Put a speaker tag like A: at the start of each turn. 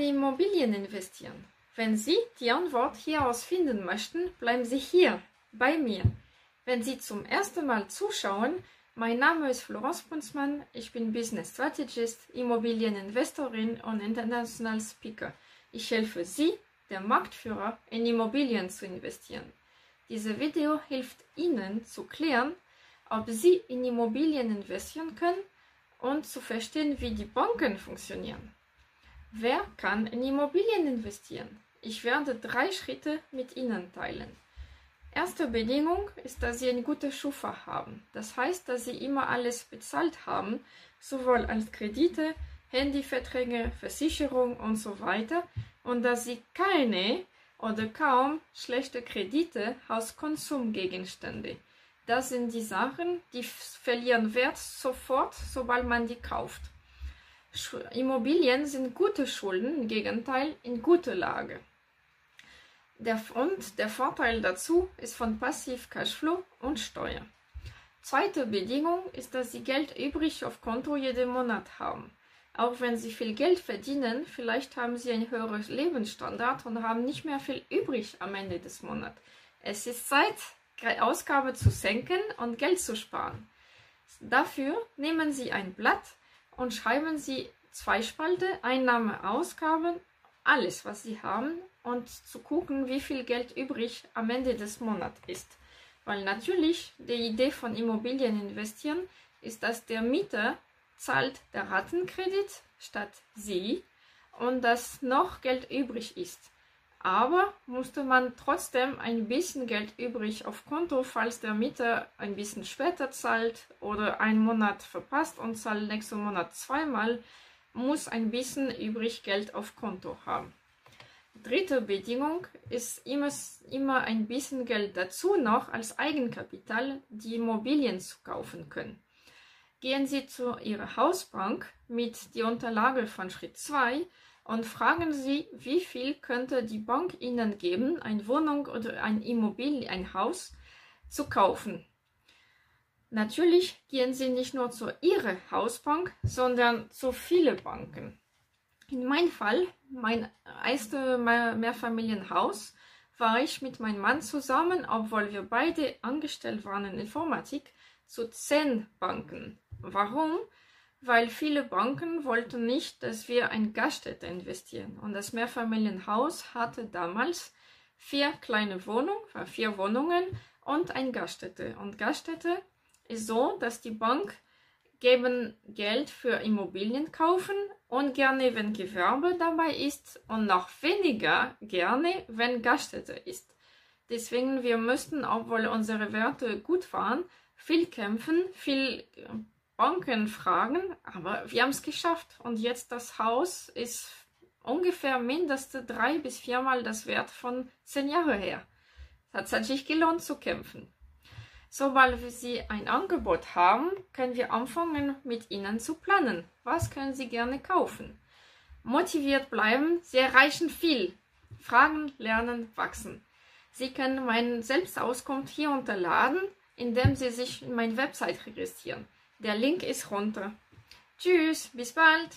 A: in Immobilien investieren? Wenn Sie die Antwort hieraus finden möchten, bleiben Sie hier bei mir. Wenn Sie zum ersten Mal zuschauen, mein Name ist Florence Brunzmann, ich bin Business Strategist, Immobilieninvestorin und International Speaker. Ich helfe Sie, der Marktführer, in Immobilien zu investieren. Dieses Video hilft Ihnen zu klären, ob Sie in Immobilien investieren können und zu verstehen, wie die Banken funktionieren. Wer kann in Immobilien investieren? Ich werde drei Schritte mit Ihnen teilen. Erste Bedingung ist, dass Sie ein gutes Schufa haben. Das heißt, dass Sie immer alles bezahlt haben, sowohl als Kredite, Handyverträge, Versicherung und so weiter, und dass Sie keine oder kaum schlechte Kredite aus Konsumgegenstände. Das sind die Sachen, die verlieren Wert sofort, sobald man die kauft. Immobilien sind gute Schulden, im Gegenteil in guter Lage. Der, und der Vorteil dazu ist von Passiv Cashflow und Steuer. Zweite Bedingung ist, dass Sie Geld übrig auf Konto jeden Monat haben. Auch wenn Sie viel Geld verdienen, vielleicht haben Sie ein höheres Lebensstandard und haben nicht mehr viel übrig am Ende des Monats. Es ist Zeit, Ausgabe zu senken und Geld zu sparen. Dafür nehmen Sie ein Blatt und schreiben Sie zwei Spalte, Einnahme, Ausgaben, alles, was Sie haben und zu gucken, wie viel Geld übrig am Ende des Monats ist. Weil natürlich die Idee von Immobilien investieren ist, dass der Mieter zahlt der Rattenkredit statt Sie und dass noch Geld übrig ist. Aber musste man trotzdem ein bisschen Geld übrig auf Konto, falls der Mieter ein bisschen später zahlt oder einen Monat verpasst und zahlt nächsten Monat zweimal, muss ein bisschen übrig Geld auf Konto haben. Dritte Bedingung ist immer, immer ein bisschen Geld dazu noch als Eigenkapital, die Immobilien zu kaufen können. Gehen Sie zu Ihrer Hausbank mit die Unterlage von Schritt 2 und fragen Sie, wie viel könnte die Bank Ihnen geben, eine Wohnung oder ein Immobilien, ein Haus zu kaufen. Natürlich gehen Sie nicht nur zu Ihrer Hausbank, sondern zu vielen Banken. In meinem Fall, mein erstes Mehrfamilienhaus, war ich mit meinem Mann zusammen, obwohl wir beide angestellt waren in Informatik, zu zehn Banken. Warum? Weil viele Banken wollten nicht, dass wir ein Gaststätte investieren. Und das Mehrfamilienhaus hatte damals vier kleine Wohnungen, vier Wohnungen und ein Gaststätte. Und Gaststätte ist so, dass die Bank geben Geld für Immobilien kaufen und gerne, wenn Gewerbe dabei ist und noch weniger gerne, wenn Gaststätte ist. Deswegen wir müssten, obwohl unsere Werte gut waren, viel kämpfen, viel Banken fragen, aber wir haben es geschafft und jetzt das Haus ist ungefähr mindestens drei bis viermal das Wert von zehn Jahren her. Es hat sich gelohnt zu kämpfen. Sobald wir Sie ein Angebot haben, können wir anfangen, mit Ihnen zu planen. Was können Sie gerne kaufen? Motiviert bleiben, Sie erreichen viel. Fragen, lernen, wachsen. Sie können meine Selbstauskunft hier unterladen, indem Sie sich in meine Website registrieren. Der Link ist runter. Tschüss, bis bald!